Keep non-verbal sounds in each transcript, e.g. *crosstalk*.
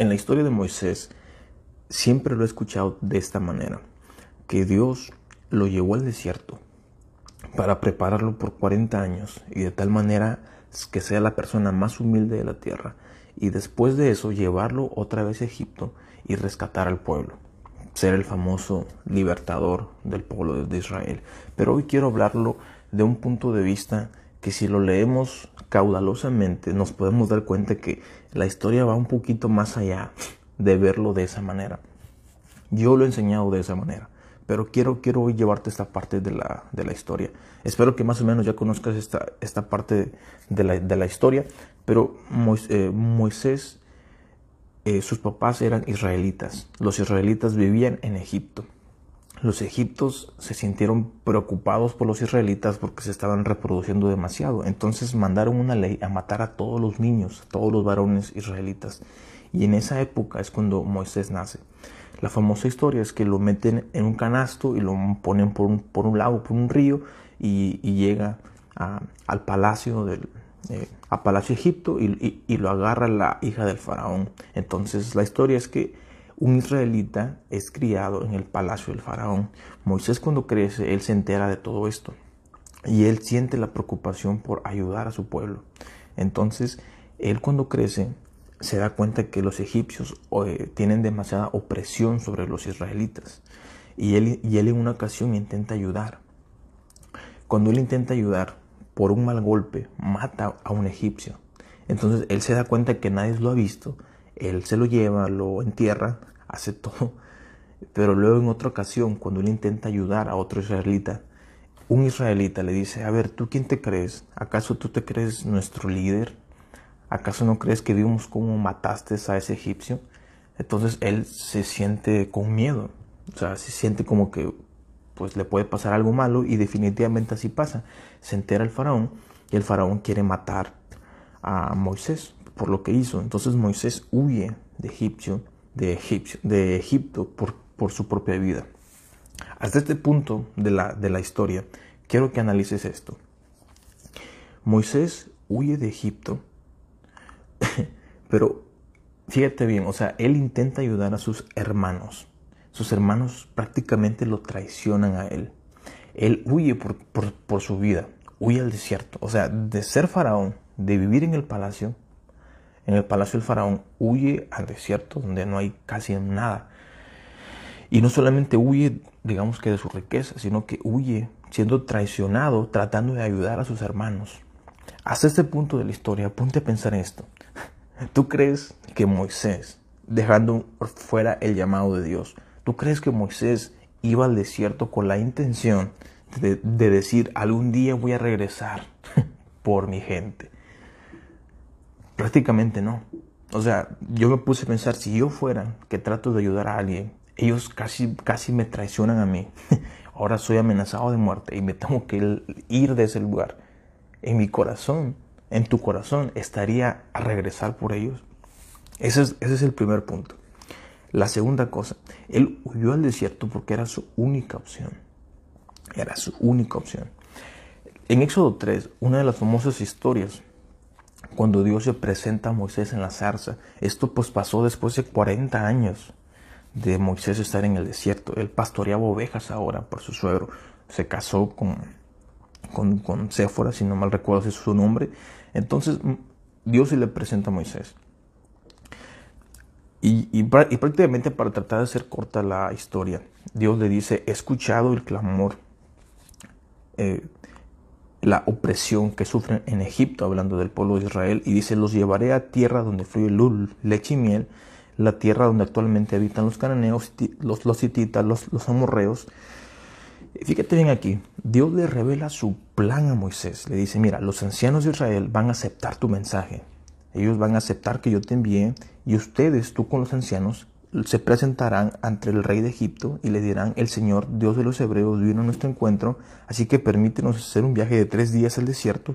En la historia de Moisés siempre lo he escuchado de esta manera, que Dios lo llevó al desierto para prepararlo por 40 años y de tal manera que sea la persona más humilde de la tierra y después de eso llevarlo otra vez a Egipto y rescatar al pueblo, ser el famoso libertador del pueblo de Israel. Pero hoy quiero hablarlo de un punto de vista que si lo leemos caudalosamente nos podemos dar cuenta que la historia va un poquito más allá de verlo de esa manera. Yo lo he enseñado de esa manera, pero quiero, quiero llevarte esta parte de la, de la historia. Espero que más o menos ya conozcas esta, esta parte de la, de la historia, pero eh, Moisés, eh, sus papás eran israelitas. Los israelitas vivían en Egipto. Los egiptos se sintieron preocupados por los israelitas porque se estaban reproduciendo demasiado. Entonces mandaron una ley a matar a todos los niños, a todos los varones israelitas. Y en esa época es cuando Moisés nace. La famosa historia es que lo meten en un canasto y lo ponen por un, por un lago, por un río, y, llega al palacio del eh, Palacio Egipto y, lo agarra la hija del faraón. Entonces la historia es que un israelita es criado en el palacio del faraón. Moisés cuando crece, él se entera de todo esto y él siente la preocupación por ayudar a su pueblo. Entonces, él cuando crece se da cuenta que los egipcios eh, tienen demasiada opresión sobre los israelitas y él, y él en una ocasión intenta ayudar. Cuando él intenta ayudar, por un mal golpe, mata a un egipcio. Entonces él se da cuenta que nadie lo ha visto, él se lo lleva, lo entierra, hace todo. Pero luego en otra ocasión, cuando él intenta ayudar a otro israelita, un israelita le dice, a ver, ¿tú quién te crees? ¿Acaso tú te crees nuestro líder? ¿Acaso no crees que vimos cómo mataste a ese egipcio? Entonces él se siente con miedo, o sea, se siente como que pues le puede pasar algo malo y definitivamente así pasa. Se entera el faraón y el faraón quiere matar a Moisés por lo que hizo. Entonces Moisés huye de Egipcio, de, de Egipto por, por, su propia vida. Hasta este punto de la, de la historia, quiero que analices esto. Moisés huye de Egipto, *laughs* pero fíjate bien, o sea, él intenta ayudar a sus hermanos. Sus hermanos prácticamente lo traicionan a él. Él huye por, por, por su vida, huye al desierto. O sea, de ser faraón, de vivir en el palacio, en el palacio del faraón, huye al desierto donde no hay casi nada. Y no solamente huye, digamos que de su riqueza, sino que huye siendo traicionado, tratando de ayudar a sus hermanos. Hasta este punto de la historia, ponte a pensar en esto. *laughs* ¿Tú crees que Moisés, dejando fuera el llamado de Dios, ¿tú crees que Moisés iba al desierto con la intención de, de decir, algún día voy a regresar *laughs* por mi gente? Prácticamente no. O sea, yo me puse a pensar, si yo fuera que trato de ayudar a alguien, ellos casi, casi me traicionan a mí. *laughs* Ahora soy amenazado de muerte y me tengo que ir de ese lugar. En mi corazón, en tu corazón, estaría a regresar por ellos. Ese es, ese es el primer punto. La segunda cosa, él huyó al desierto porque era su única opción. Era su única opción. En Éxodo 3, una de las famosas historias cuando Dios se presenta a Moisés en la zarza. Esto pues pasó después de 40 años de Moisés estar en el desierto. Él pastoreaba ovejas ahora por su suegro. Se casó con, con, con Séfora, si no mal recuerdo es su nombre. Entonces Dios se le presenta a Moisés. Y, y, prácticamente para tratar de hacer corta la historia, Dios le dice, he escuchado el clamor eh, la opresión que sufren en Egipto, hablando del pueblo de Israel, y dice, los llevaré a tierra donde fluye lul, leche y miel, la tierra donde actualmente habitan los cananeos, los, los hititas, los, los amorreos. Fíjate bien aquí, Dios le revela su plan a Moisés. Le dice, mira, los ancianos de Israel van a aceptar tu mensaje. Ellos van a aceptar que yo te envíe y ustedes, tú con los ancianos, se presentarán ante el rey de Egipto y le dirán, el Señor, Dios de los Hebreos, vino a nuestro encuentro, así que permítenos hacer un viaje de tres días al desierto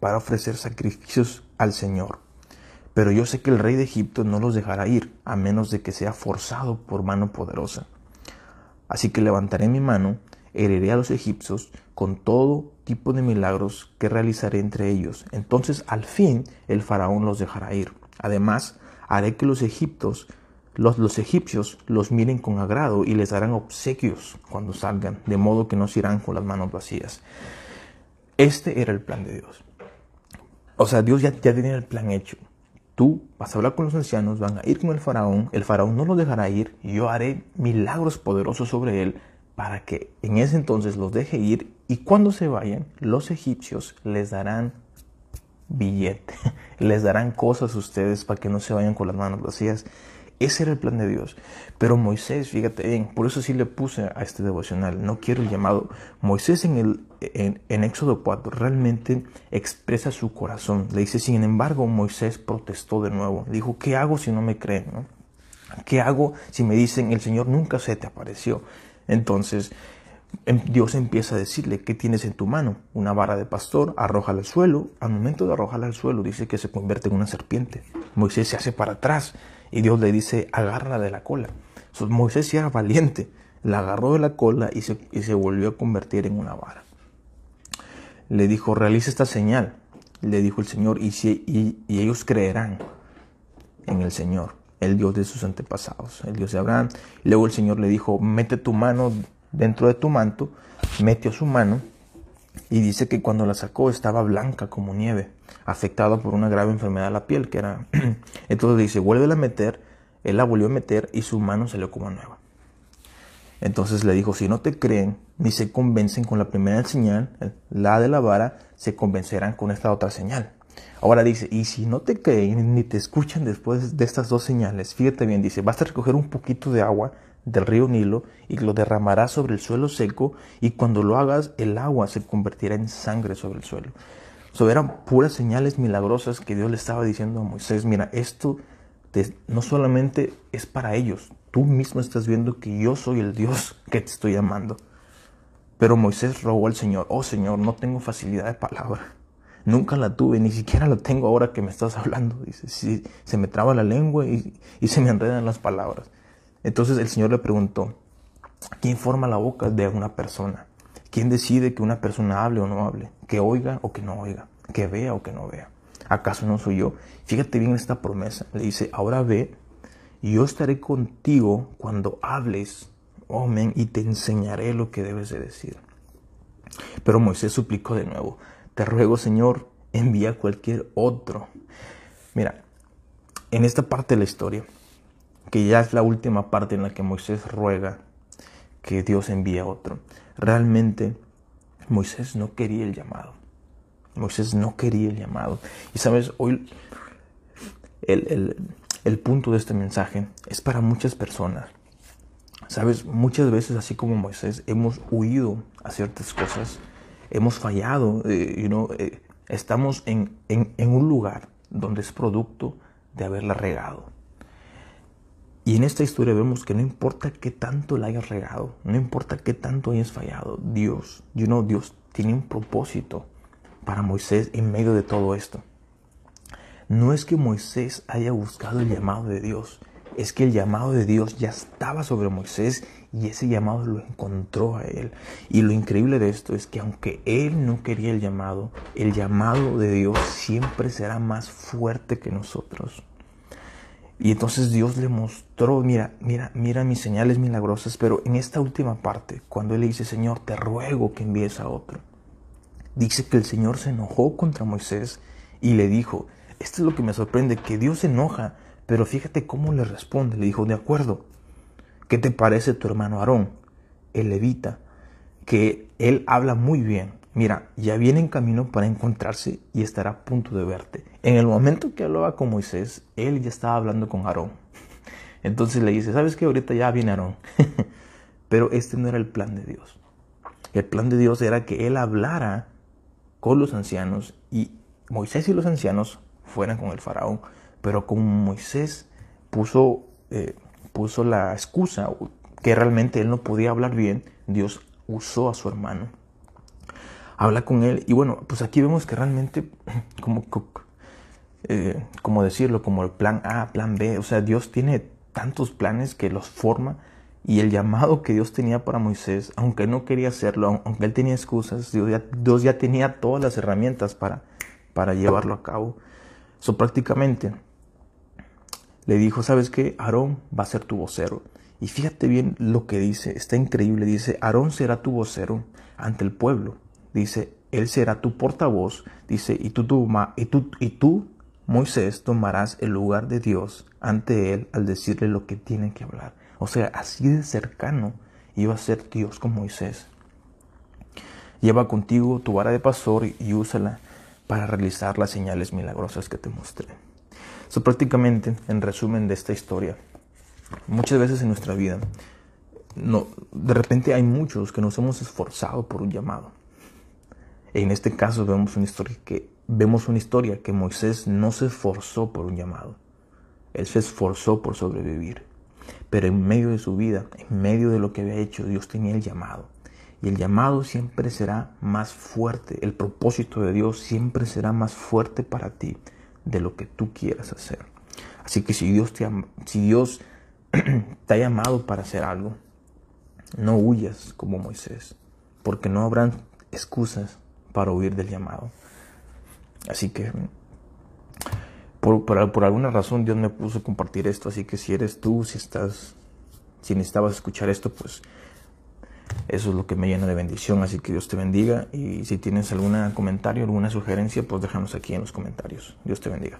para ofrecer sacrificios al Señor. Pero yo sé que el rey de Egipto no los dejará ir, a menos de que sea forzado por mano poderosa. Así que levantaré mi mano, heriré a los egipcios con todo tipo de milagros que realizaré entre ellos. Entonces al fin el faraón los dejará ir. Además, haré que los egipcios los, los, egipcios los miren con agrado y les darán obsequios cuando salgan, de modo que no se irán con las manos vacías. Este era el plan de Dios. O sea, Dios ya, ya tenía el plan hecho. Tú vas a hablar con los ancianos, van a ir con el faraón, el faraón no los dejará ir, yo haré milagros poderosos sobre él para que en ese entonces los deje ir y cuando se vayan, los egipcios les darán billete, *laughs* les darán cosas a ustedes para que no se vayan con las manos vacías. Ese era el plan de Dios. Pero Moisés, fíjate bien, por eso sí le puse a este devocional, no quiero el llamado. Moisés en, el, en, Éxodo 4 realmente expresa su corazón. Le dice, sin embargo, Moisés protestó de nuevo. Dijo, ¿qué hago si no me creen? ¿Qué hago si me dicen, el Señor nunca se te apareció? Entonces, em, Dios empieza a decirle, ¿qué tienes en tu mano? Una vara de pastor, arrójala al suelo. Al momento de arrojarla al suelo, dice que se convierte en una serpiente. Moisés se hace para atrás y Dios le dice, agárrala de la cola. Moisés sí era valiente, la agarró de la cola y se, se volvió a convertir en una vara. Le dijo, realiza esta señal, le dijo el Señor, y, si, y, ellos creerán en el Señor, el Dios de sus antepasados, el Dios de Abraham. Luego el Señor le dijo, mete tu mano dentro de tu manto, metió su mano y dice que cuando la sacó estaba blanca como nieve, afectada por una grave enfermedad de la piel, que era... *clears throat* Entonces dice, vuelve a meter, él la volvió a meter y su mano salió como nueva. Entonces le dijo, si no te creen ni se convencen con la primera señal, la de la vara, se convencerán con esta otra señal. Ahora dice, y si no te creen ni te escuchan después de estas dos señales, fíjate bien, dice, basta recoger un poquito de agua del río Nilo y lo derramarás sobre el suelo seco y cuando lo hagas el agua se convertirá en sangre sobre el suelo. So, eran puras señales milagrosas que Dios le estaba diciendo a Moisés, mira, esto no solamente es para ellos, tú mismo estás viendo que yo soy el Dios que te estoy llamando. Pero Moisés rogó al Señor, oh Señor, no tengo facilidad de palabra. Nunca la tuve, ni siquiera la tengo ahora que me estás hablando. Dice, si se me traba la lengua y se me enredan las palabras. Entonces el Señor le preguntó, ¿quién forma la boca de una persona? ¿Quién decide que una persona hable o no hable? Que oiga o que no oiga, que vea o que no vea. ¿Acaso no soy yo? Fíjate bien esta promesa. Le dice, ahora ve, yo estaré contigo cuando hables, amén, y te enseñaré lo que debes de decir. Pero Moisés suplicó de nuevo, te ruego Señor, envía a cualquier otro. Mira, en esta parte de la historia, que ya es la última parte en la que Moisés ruega que Dios envíe a otro. Realmente Moisés no quería el llamado. Moisés no quería el llamado. Y sabes, hoy el, el punto de este mensaje es para muchas personas. Sabes, muchas veces así como Moisés hemos huido a ciertas cosas, hemos fallado, eh, eh, estamos en, en, en un lugar donde es producto de haberla regado. Y en esta historia vemos que no importa qué tanto la hayas regado, no importa qué tanto hayas fallado, Dios, you know, Dios tiene un propósito para Moisés en medio de todo esto. No es que Moisés haya buscado el llamado de Dios, es que el llamado de Dios ya estaba sobre Moisés y ese llamado lo encontró a él. Y lo increíble de esto es que aunque él no quería el llamado, el llamado de Dios siempre será más fuerte que nosotros. Y entonces Dios le mostró, mira, mira, mira mis señales milagrosas, pero en esta última parte, cuando él le dice, Señor, te ruego que envíes a otro, dice que el Señor se enojó contra Moisés y le dijo, esto es lo que me sorprende, que Dios se enoja, pero fíjate cómo le responde, le dijo, de acuerdo, ¿qué te parece tu hermano Aarón, el levita, que él habla muy bien, mira, ya viene en camino para encontrarse y estará a punto de verte. En el momento que hablaba con Moisés, él ya estaba hablando con Aarón. *laughs* Entonces le dice, ¿sabes qué? Ahorita ya viene Aarón. *laughs* Pero este no era el plan de Dios. El plan de Dios era que él hablara con los ancianos y Moisés y los ancianos fueran con el faraón. Pero como Moisés puso, eh, puso la excusa que realmente él no podía hablar bien, Dios usó a su hermano habla con él. Y bueno, pues aquí vemos que realmente, *clears throat* como, eh, como decirlo, como el plan A, plan B, o sea, Dios tiene tantos planes que los forma. Y el llamado que Dios tenía para Moisés, aunque no quería hacerlo, aunque él tenía excusas, Dios ya, Dios ya tenía todas las herramientas para, para llevarlo a cabo. So, prácticamente, le dijo, ¿sabes qué? Aarón va a ser tu vocero. Y fíjate bien lo que dice, está increíble, dice, Aarón será tu vocero ante el pueblo. Dice, él será tu portavoz, dice, y tú, tú, y tú, y tú, Moisés, tomarás el lugar de Dios ante él al decirle lo que tiene que hablar. O sea, así de cercano iba a ser Dios con Moisés. Lleva contigo tu vara de pastor y úsala para realizar las señales milagrosas que te mostré. Eso prácticamente, en resumen de esta historia, muchas veces en nuestra vida, no, de repente hay muchos que nos hemos esforzado por un llamado. En este caso vemos una historia que vemos una historia que Moisés no se esforzó por un llamado. Él se esforzó por sobrevivir. Pero en medio de su vida, en medio de lo que había hecho, Dios tenía el llamado. Y el llamado siempre será más fuerte. El propósito de Dios siempre será más fuerte para ti de lo que tú quieras hacer. Así que si Dios te, si Dios *clears throat* te ha llamado para hacer algo, no huyas como Moisés, porque no habrán excusas para huir del llamado. Así que por, por, alguna razón Dios me puso a compartir esto, así que si eres tú, si estás, si necesitabas escuchar esto, pues eso es lo que me llena de bendición, así que Dios te bendiga y si tienes algún comentario, alguna sugerencia, pues déjanos aquí en los comentarios. Dios te bendiga.